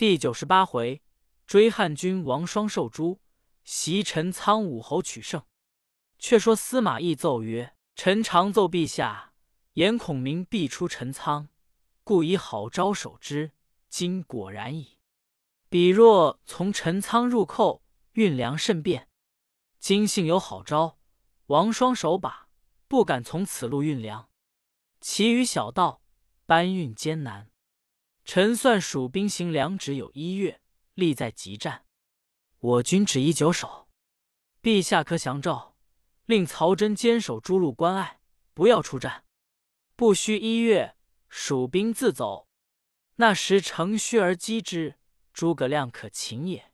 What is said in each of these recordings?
第九十八回，追汉军王双受诛，袭陈仓武侯取胜。却说司马懿奏曰：“臣常奏陛下，言孔明必出陈仓，故以好招守之。今果然矣。彼若从陈仓入寇，运粮甚便。今幸有好招，王双守把，不敢从此路运粮。其余小道搬运艰难。臣算蜀兵行粮只有一月，力在急战。我军只宜久守。陛下可降诏。”令曹真坚守诸路关隘，不要出战。不需一月，蜀兵自走。那时乘虚而击之，诸葛亮可擒也。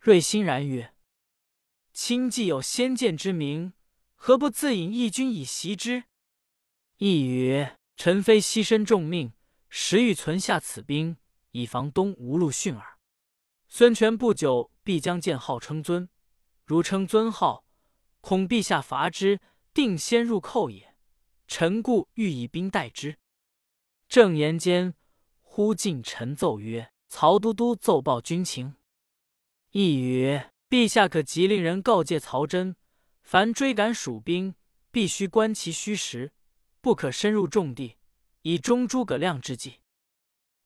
瑞欣然曰：“卿既有先见之明，何不自引一军以袭之？”义曰：“臣非牺牲重命，实欲存下此兵，以防东吴路逊耳。孙权不久必将建号称尊，如称尊号。”恐陛下伐之，定先入寇也。臣故欲以兵待之。正言间，忽进臣奏曰：“曹都督奏报军情。”一曰：“陛下可急令人告诫曹真，凡追赶蜀兵，必须观其虚实，不可深入重地，以终诸葛亮之计。”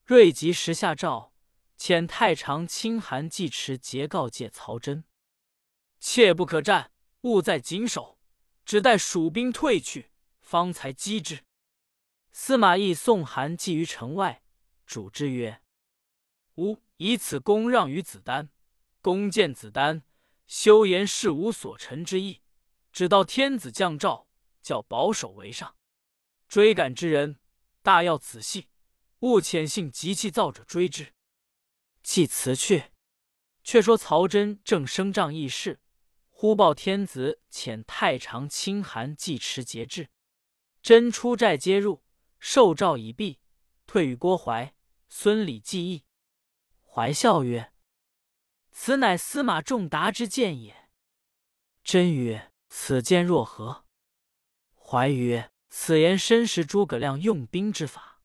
睿即时下诏，遣太常卿韩季持节告诫曹真：“切不可战。”勿在谨守，只待蜀兵退去，方才击之。司马懿送韩继于城外，主之曰：“吾以此功让于子丹，公见子丹，休言事无所陈之意。只道天子降诏，叫保守为上。追赶之人，大要仔细，勿遣信急气躁者追之。”既辞去，却说曹真正升帐议事。忽报天子遣太常卿韩季持节制，真出寨接入，受诏已毕，退与郭淮、孙礼计议。怀笑曰：“此乃司马仲达之见也。”真曰：“此见若何？”怀曰：“此言深识诸葛亮用兵之法，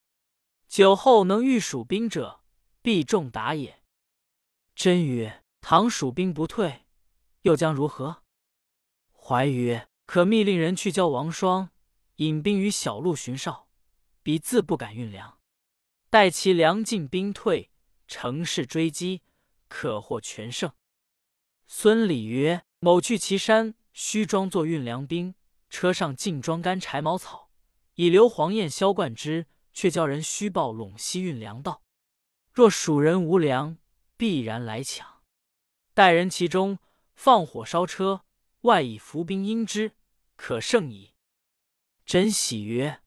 久后能御蜀兵者，必仲达也。”真曰：“唐蜀兵不退。”又将如何？怀曰：“可密令人去教王双，引兵于小路巡哨，彼自不敢运粮。待其粮尽兵退，乘势追击，可获全胜。”孙礼曰：“某去岐山，须装作运粮兵，车上尽装干柴茅草，以留黄燕萧贯之，却叫人虚报陇西运粮道。若蜀人无粮，必然来抢。待人其中。”放火烧车，外以伏兵应之，可胜矣。真喜曰：“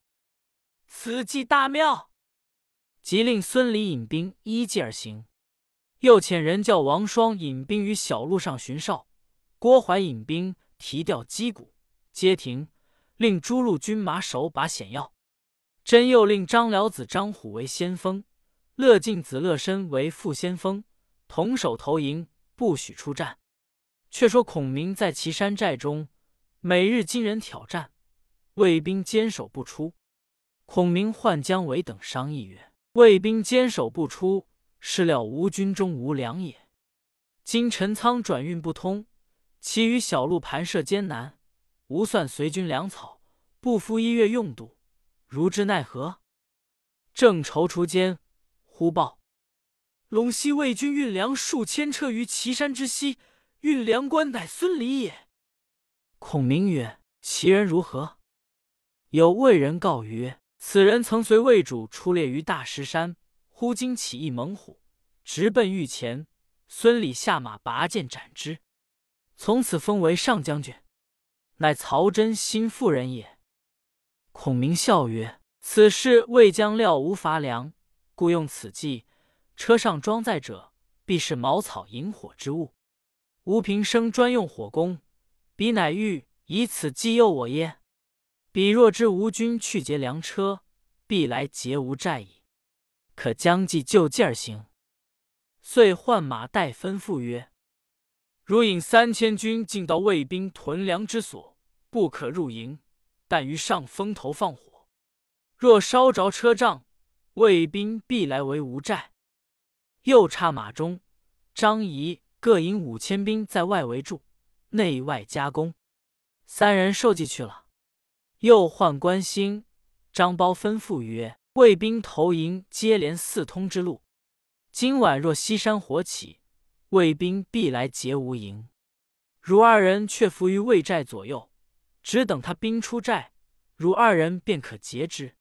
此计大妙。”即令孙礼引兵依计而行，又遣人叫王双引兵于小路上巡哨，郭淮引兵提调击鼓街亭，令诸路军马守把险要。真又令张辽子张虎为先锋，乐进子乐深为副先锋，同守投营，不许出战。却说孔明在岐山寨中，每日惊人挑战，卫兵坚守不出。孔明唤姜维等商议曰：“卫兵坚守不出，是料吴军中无粮也。今陈仓转运不通，其余小路盘设艰难，无算随军粮草，不敷一月用度，如之奈何？”正踌躇间，忽报陇西魏军运粮数千车于岐山之西。运粮官乃孙礼也。孔明曰：“其人如何？”有魏人告曰：“此人曾随魏主出猎于大石山，忽惊起一猛虎，直奔御前。孙礼下马拔剑斩之，从此封为上将军，乃曹真心腹人也。”孔明笑曰：“此事魏将料无乏粮，故用此计。车上装载者，必是茅草引火之物。”吾平生专用火攻，彼乃欲以此激诱我耶？彼若知吴军去劫粮车，必来劫吾寨矣。可将计就计而行。遂换马岱吩咐曰：“如引三千军进到魏兵屯粮之所，不可入营，但于上风头放火。若烧着车仗，魏兵必来围吴寨。又差马中、张仪各引五千兵在外围住，内外夹攻。三人受计去了。又唤关兴、张苞吩咐曰：“卫兵投营接连四通之路，今晚若西山火起，卫兵必来劫无营。如二人却伏于魏寨左右，只等他兵出寨，如二人便可截之。”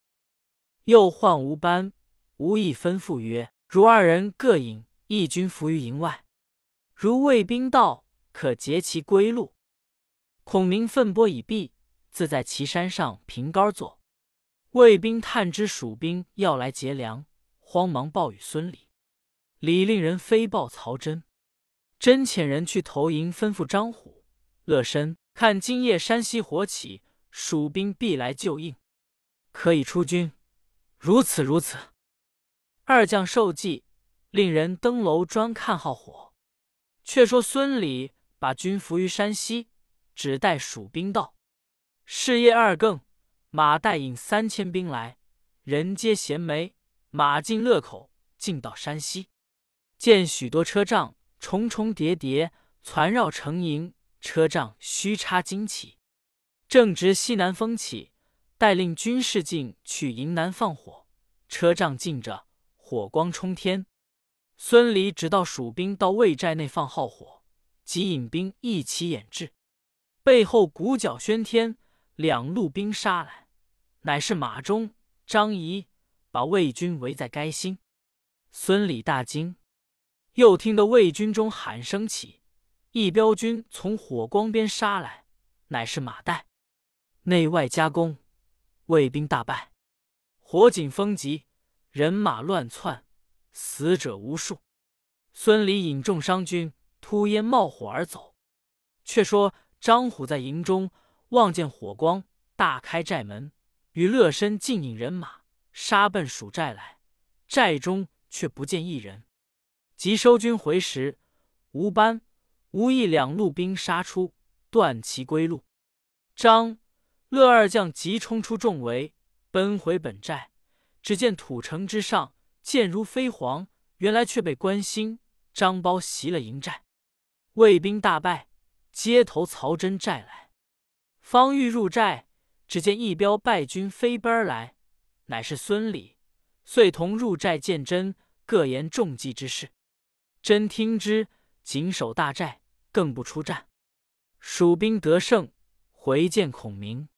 又唤吴班、吴懿吩咐曰：“如二人各引一军伏于营外，如魏兵到，可截其归路。”孔明奋波已毕。自在岐山上凭杆坐，魏兵探知蜀兵要来劫粮，慌忙报与孙礼。礼令人飞报曹真，真遣人去投营，吩咐张虎、乐深看今夜山西火起，蜀兵必来救应，可以出军。如此如此。二将受计，令人登楼专看号火。却说孙礼把军伏于山西，只待蜀兵到。是夜二更，马岱引三千兵来，人皆衔枚，马进乐口，进到山西，见许多车仗重重叠叠，攒绕成营，车仗虚插旌旗。正值西南风起，带令军士进去营南放火，车仗进着，火光冲天。孙离只道蜀兵到魏寨内放号火，即引兵一起掩至，背后鼓角喧天。两路兵杀来，乃是马忠、张仪把魏军围在该心。孙礼大惊，又听得魏军中喊声起，一彪军从火光边杀来，乃是马岱。内外夹攻，魏兵大败，火警风急，人马乱窜，死者无数。孙礼引众伤军突烟冒火而走。却说张虎在营中。望见火光，大开寨门，与乐深尽引人马杀奔蜀寨来。寨中却不见一人。急收军回时，吴班、吴懿两路兵杀出，断其归路。张、乐二将急冲出重围，奔回本寨。只见土城之上箭如飞蝗，原来却被关兴、张苞袭了营寨。魏兵大败，街头曹真寨来。方欲入寨，只见一彪败军飞奔而来，乃是孙礼，遂同入寨见真，各言中计之事。真听之，紧守大寨，更不出战。蜀兵得胜，回见孔明。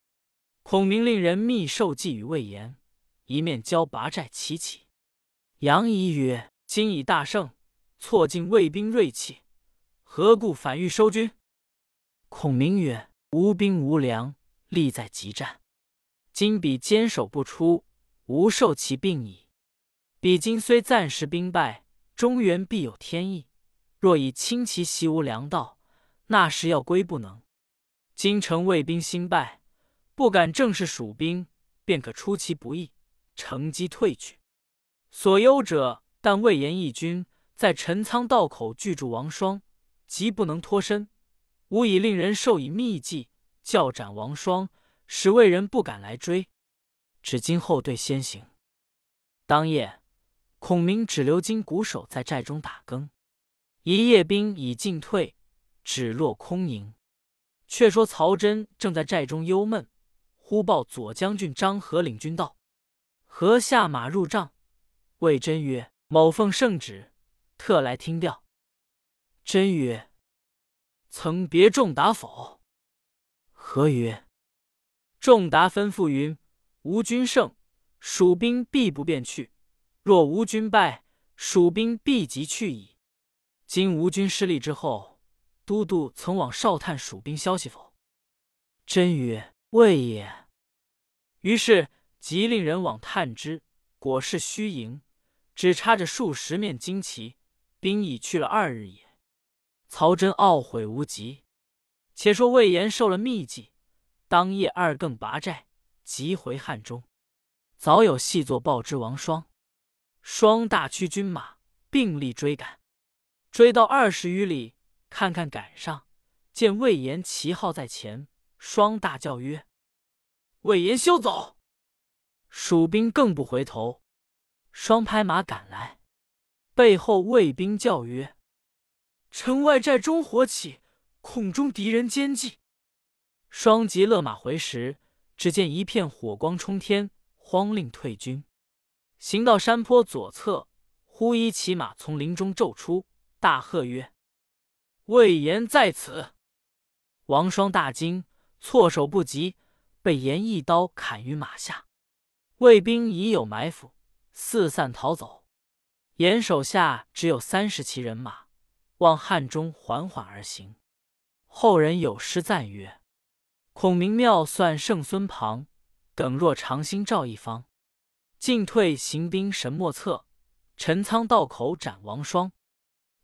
孔明令人密授计与魏延，一面交拔寨齐起。杨仪曰：“今已大胜，挫尽魏兵锐气，何故反欲收军？”孔明曰：无兵无粮，力在急战。今彼坚守不出，无受其病矣。彼今虽暂时兵败，中原必有天意。若以轻骑袭无粮道，那时要归不能。今城卫兵兴败，不敢正视蜀兵，便可出其不意，乘机退去。所忧者，但魏延义军在陈仓道口拒住王双，急不能脱身。吾已令人授以秘计，教斩王双，使魏人不敢来追。只今后队先行。当夜，孔明只留金鼓手在寨中打更。一夜兵已尽退，只落空营。却说曹真正在寨中忧闷，忽报左将军张合领军到，合下马入帐，谓真曰：“某奉圣旨，特来听调。”真曰。曾别仲达否？何曰？仲达吩咐云：吴军胜，蜀兵必不便去；若吴军败，蜀兵必即去矣。今吴军失利之后，都督曾往哨探蜀兵消息否？真曰：未也。于是即令人往探之，果是虚营，只插着数十面旌旗，兵已去了二日也。曹真懊悔无极。且说魏延受了密计，当夜二更拔寨，急回汉中。早有细作报之王双，双大驱军马并力追赶，追到二十余里，看看赶上，见魏延旗号在前，双大叫曰：“魏延休走！”蜀兵更不回头，双拍马赶来，背后卫兵叫曰：“城外寨中火起，恐中敌人奸计。”双急勒马回时，只见一片火光冲天，慌令退军。行到山坡左侧，忽一骑马从林中骤出，大喝曰：“魏延在此！”王双大惊，措手不及，被严一刀砍于马下。魏兵已有埋伏，四散逃走。严手下只有三十骑人马，望汉中缓缓而行。后人有诗赞曰：孔明妙算胜孙庞，耿若长兴赵一方。进退行兵神莫测，陈仓道口斩王双。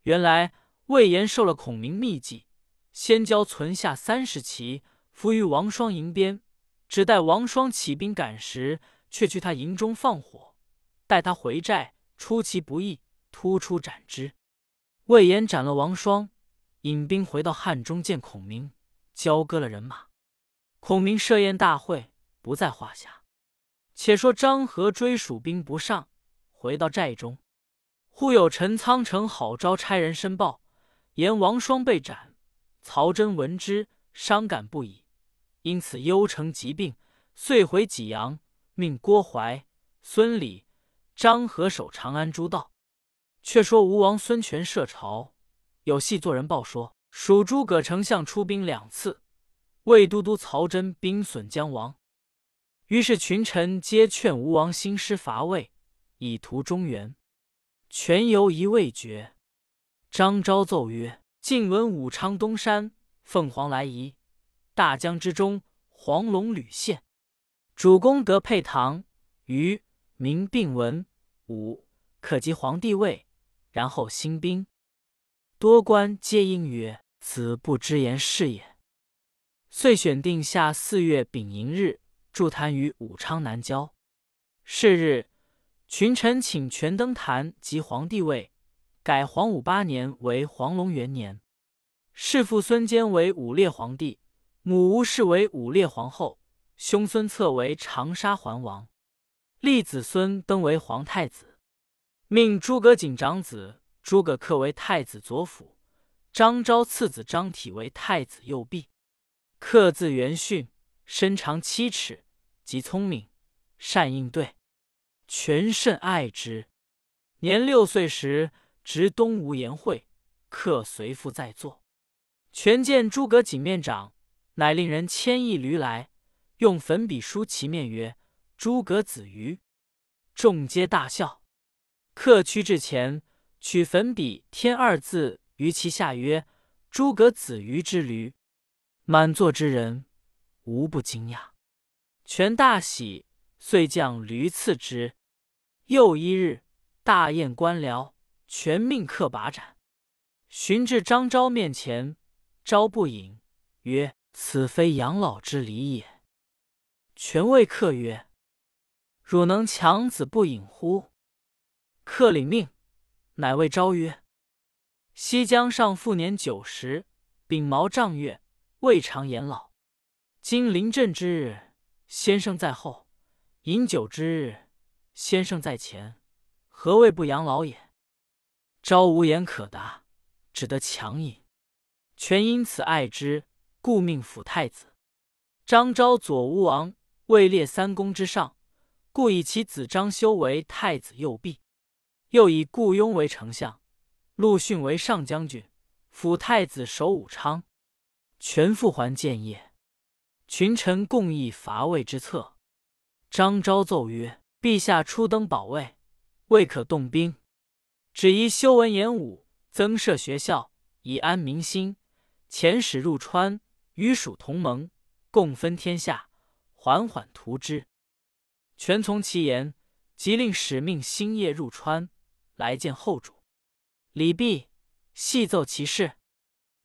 原来魏延受了孔明秘计，先交存下三十骑伏于王双营边，只待王双起兵赶时，却去他营中放火，待他回寨出其不意，突出斩之。魏延斩了王双，引兵回到汉中见孔明，交割了人马。孔明设宴大会，不在话下。且说张合追蜀兵不上，回到寨中，忽有陈仓城郝昭差人申报，言王双被斩。曹真闻之，伤感不已，因此忧城疾病，遂回济阳，命郭淮、孙礼、张合守长安诸道。却说吴王孙权设朝，有细作人报说，蜀诸葛丞相出兵两次。魏都督曹真兵损将亡，于是群臣皆劝吴王兴师伐魏，以图中原。全犹疑未决。张昭奏曰：“晋闻武昌东山凤凰来仪，大江之中黄龙屡现。主公得配唐、虞、明并文武，可及皇帝位，然后兴兵。”多官皆应曰：“此不知言是也。”遂选定下四月丙寅日，筑坛于武昌南郊。是日，群臣请权登坛即皇帝位，改黄武八年为黄龙元年。弑父孙坚为武烈皇帝，母吴氏为武烈皇后，兄孙策为长沙桓王，立子孙登为皇太子。命诸葛瑾长子诸葛恪为太子左辅，张昭次子张体为太子右弼。恪字元训，身长七尺，极聪明，善应对，权甚爱之。年六岁时，执东吴言会，客随父在座。权见诸葛瑾面长，乃令人牵一驴来，用粉笔书其面曰：“诸葛子瑜。”众皆大笑。客趋至前，取粉笔添二字于其下曰：“诸葛子瑜之驴。”满座之人无不惊讶，权大喜，遂将驴赐之。又一日，大宴官僚，全命客把斩。寻至张昭面前，昭不饮，曰：“此非养老之礼也。”权谓客曰：“汝能强子不饮乎？”客领命，乃谓昭曰：“西江上父年九十，秉毛丈月。”未尝言老。今临阵之日，先生在后；饮酒之日，先生在前。何谓不养老也？昭无言可答，只得强饮。权因此爱之，故命辅太子。张昭左吴王，位列三公之上，故以其子张修为太子右弼。又以顾雍为丞相，陆逊为上将军，辅太子守武昌。全复还建业，群臣共议伐魏之策。张昭奏曰：“陛下初登宝位，未可动兵，只宜修文言武，增设学校，以安民心。遣使入川，与蜀同盟，共分天下，缓缓图之。”权从其言，即令使命星夜入川，来见后主。李毕，细奏其事。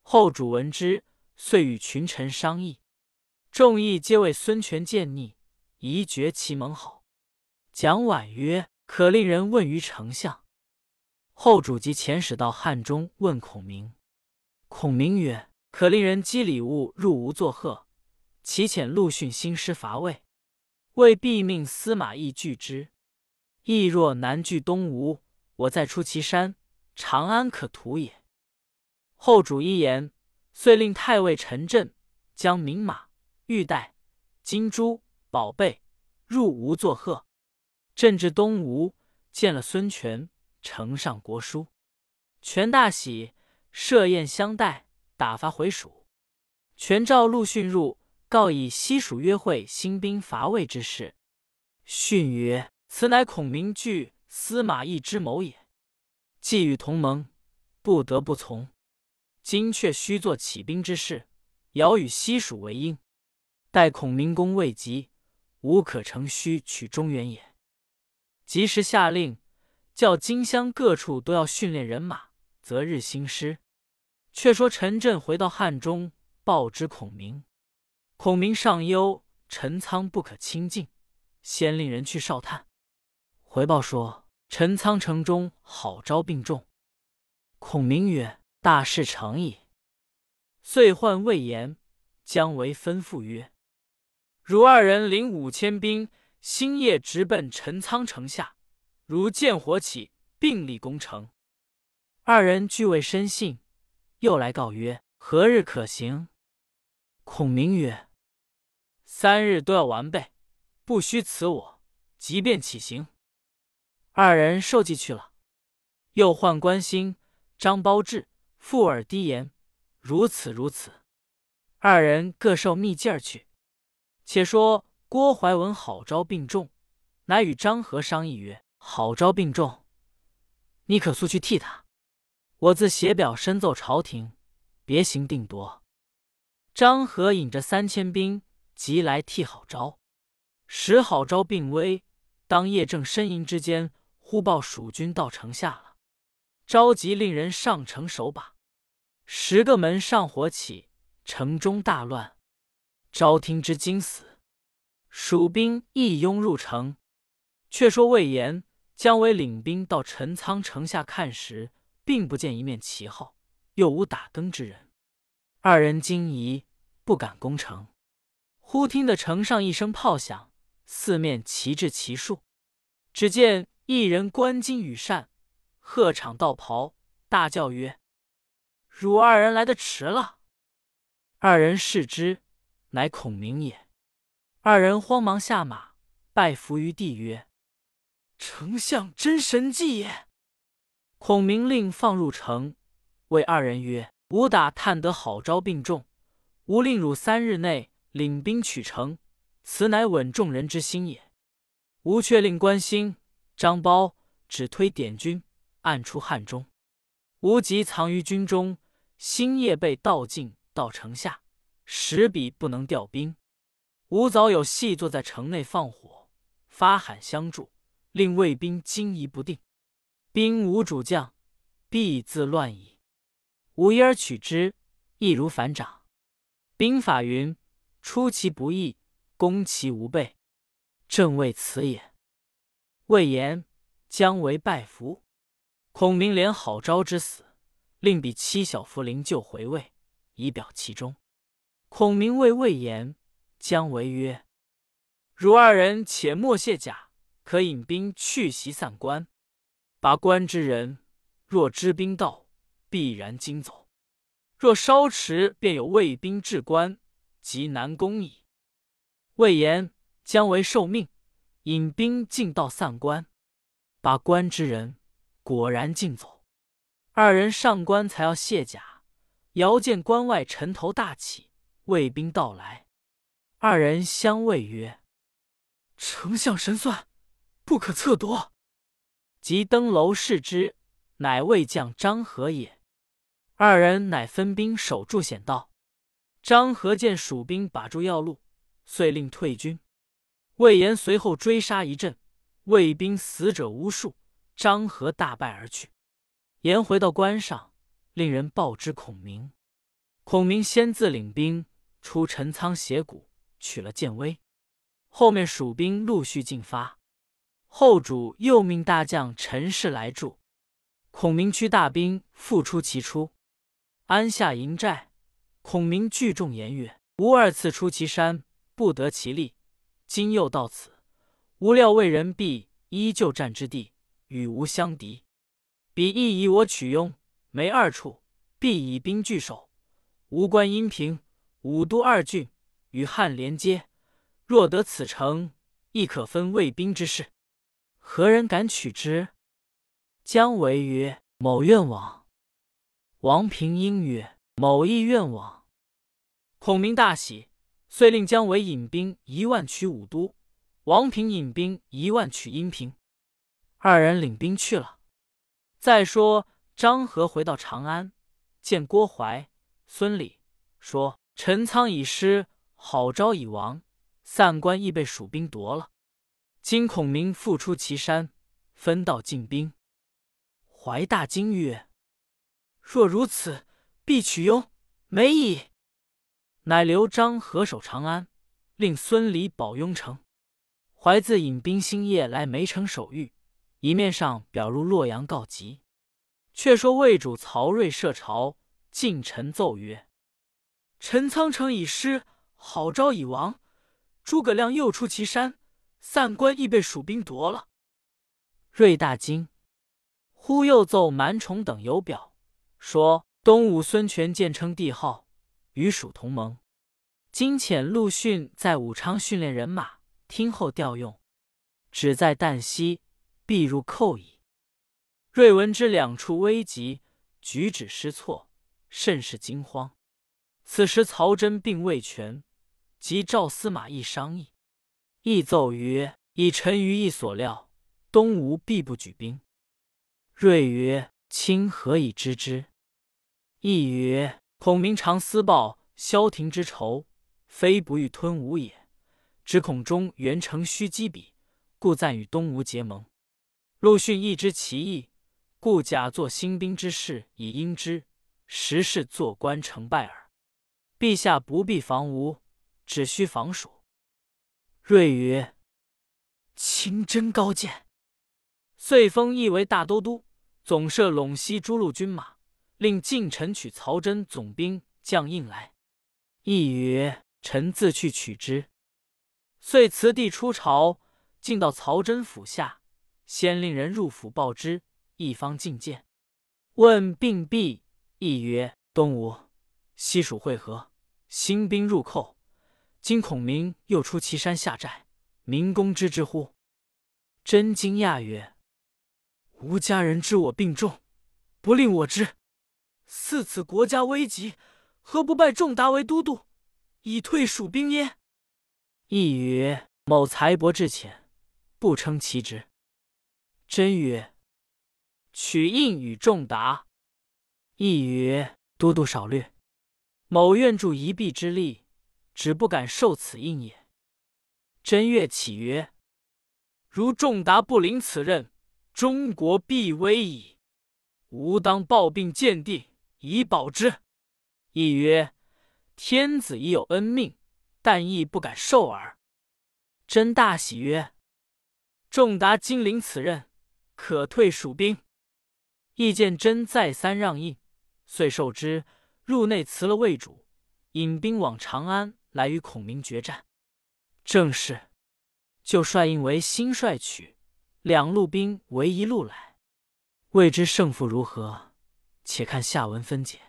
后主闻之。遂与群臣商议，众议皆为孙权见逆，宜绝其盟好。蒋琬曰：“可令人问于丞相。”后主即遣使到汉中问孔明。孔明曰：“可令人积礼物入吴作贺，其遣陆逊兴师伐魏，魏必命司马懿拒之。懿若难拒东吴，我再出祁山，长安可图也。”后主一言，遂令太尉陈震将名马、玉带、金珠、宝贝入吴作贺。朕至东吴，见了孙权，呈上国书。权大喜，设宴相待，打发回蜀。权召陆逊入，告以西蜀约会兴兵伐魏之事。逊曰：“此乃孔明惧司马懿之谋也。既与同盟，不得不从。今却须做起兵之事，遥与西蜀为应。待孔明公未及，无可乘虚取中原也。及时下令，叫荆襄各处都要训练人马。”择日兴师。却说陈震回到汉中，报知孔明。孔明上忧陈仓不可亲近，先令人去哨探。回报说陈仓城中好招病重。孔明曰：“大事成矣。”遂唤魏延、姜维，吩咐曰：“如二人领五千兵，星夜直奔陈仓城下。如见火起，并力攻城。”二人俱未深信，又来告曰：“何日可行？”孔明曰：“三日都要完备，不须辞我，即便起行。”二人受计去了。又唤关兴、张包志附耳低言：“如此如此。”二人各受密计儿去。且说郭怀文好招病重，乃与张合商议曰：“好招病重，你可速去替他。”我自写表申奏朝廷，别行定夺。张合引着三千兵急来替郝昭。时郝昭病危，当夜正呻吟之间，忽报蜀军到城下了。召集令人上城守把。十个门上火起，城中大乱。昭听之惊死，蜀兵一拥入城。却说魏延、姜维领兵到陈仓城下看时。并不见一面旗号，又无打更之人，二人惊疑，不敢攻城。忽听得城上一声炮响，四面旗帜齐竖。只见一人冠巾羽扇，鹤氅道袍，大叫曰：“汝二人来的迟了！”二人视之，乃孔明也。二人慌忙下马，拜伏于地曰：“丞相真神迹也！”孔明令放入城，谓二人曰：“吾打探得好招病重，吾令汝三日内领兵取城，此乃稳众人之心也。吾却令关兴、张苞只推点军，暗出汉中。吾即藏于军中，星夜被盗进到城下，时彼不能调兵。吾早有细坐在城内放火，发喊相助，令魏兵惊疑不定。”兵无主将，必自乱矣。吾一而取之，易如反掌。兵法云：出其不意，攻其无备。正为此也。魏延、姜维拜服。孔明怜好招之死，令彼七小茯苓救回魏，以表其忠。孔明谓魏延、姜维曰：“汝二人且莫卸甲，可引兵去袭散关。”拔关之人，若知兵到，必然惊走；若稍迟，便有魏兵至关，即难攻矣。魏延、姜维受命，引兵进到散关，把关之人果然进走。二人上关，才要卸甲，遥见关外尘头大起，魏兵到来。二人相谓曰：“丞相神算，不可测夺。”即登楼视之，乃魏将张合也。二人乃分兵守住险道。张合见蜀兵把住要路，遂令退军。魏延随后追杀一阵，魏兵死者无数，张合大败而去。延回到关上，令人报知孔明。孔明先自领兵出陈仓斜谷，取了建威。后面蜀兵陆续进发。后主又命大将陈氏来助，孔明驱大兵复出其出，安下营寨。孔明聚众言曰：“吾二次出祁山，不得其利，今又到此，无料魏人必依旧战之地，与吾相敌。彼亦以我取雍、梅二处，必以兵拒守。吾关阴平、武都二郡与汉连接，若得此城，亦可分魏兵之势。何人敢取之？”姜维曰：“某愿往。”王平应曰：“某亦愿往。”孔明大喜，遂令姜维引兵一万取武都，王平引兵一万取阴平。二人领兵去了。再说张合回到长安，见郭淮、孙礼，说：“陈仓已失，郝昭已亡，散关亦被蜀兵夺了。今孔明复出祁山，分道进兵。”怀大惊曰：“若如此，必取雍、梅矣。”乃刘璋合守长安，令孙礼保雍城。怀自引兵星夜来梅城守御，一面上表入洛阳告急。却说魏主曹睿设朝，进臣奏曰：“陈仓城已失，郝昭已亡，诸葛亮又出祁山，散关亦被蜀兵夺了。”睿大惊。忽又奏蛮宠等有表，说东吴孙权建称帝号，与蜀同盟。今遣陆逊在武昌训练人马，听候调用。只在旦夕，必入寇矣。睿闻之，两处危急，举止失措，甚是惊慌。此时曹真并未全，即召司马懿商议。懿奏曰：“以臣于意所料，东吴必不举兵。”睿曰：“卿何以知之？”亦曰：“孔明常私报萧亭之仇，非不欲吞吴也，只恐中原城虚击彼，故暂与东吴结盟。陆逊亦知其意，故假作兴兵之势以应之，实是坐观成败耳。陛下不必防吴，只需防蜀。”睿曰：“卿真高见。”遂封义为大都督，总摄陇西诸路军马，令近臣取曹真总兵将印来。义曰：“臣自去取之。”遂辞帝出朝，进到曹真府下，先令人入府报之。一方觐见，问病毕，义曰：“东吴、西蜀会合，兴兵入寇。今孔明又出祁山下寨，民公知之乎？”真惊讶曰：吾家人知我病重，不令我知。似此国家危急，何不拜仲达为都督，以退蜀兵耶？亦曰：某才薄志浅，不称其职。真曰：取印与仲达。亦曰：都督少略，某愿助一臂之力，只不敢受此印也。真悦起曰：如仲达不领此任。中国必危矣！吾当抱病见帝，以保之。亦曰：“天子已有恩命，但亦不敢受耳。”真大喜曰：“仲达今领此任，可退蜀兵。”亦见真再三让印，遂受之。入内辞了魏主，引兵往长安，来与孔明决战。正是，就率印为新帅取。两路兵为一路来，未知胜负如何？且看下文分解。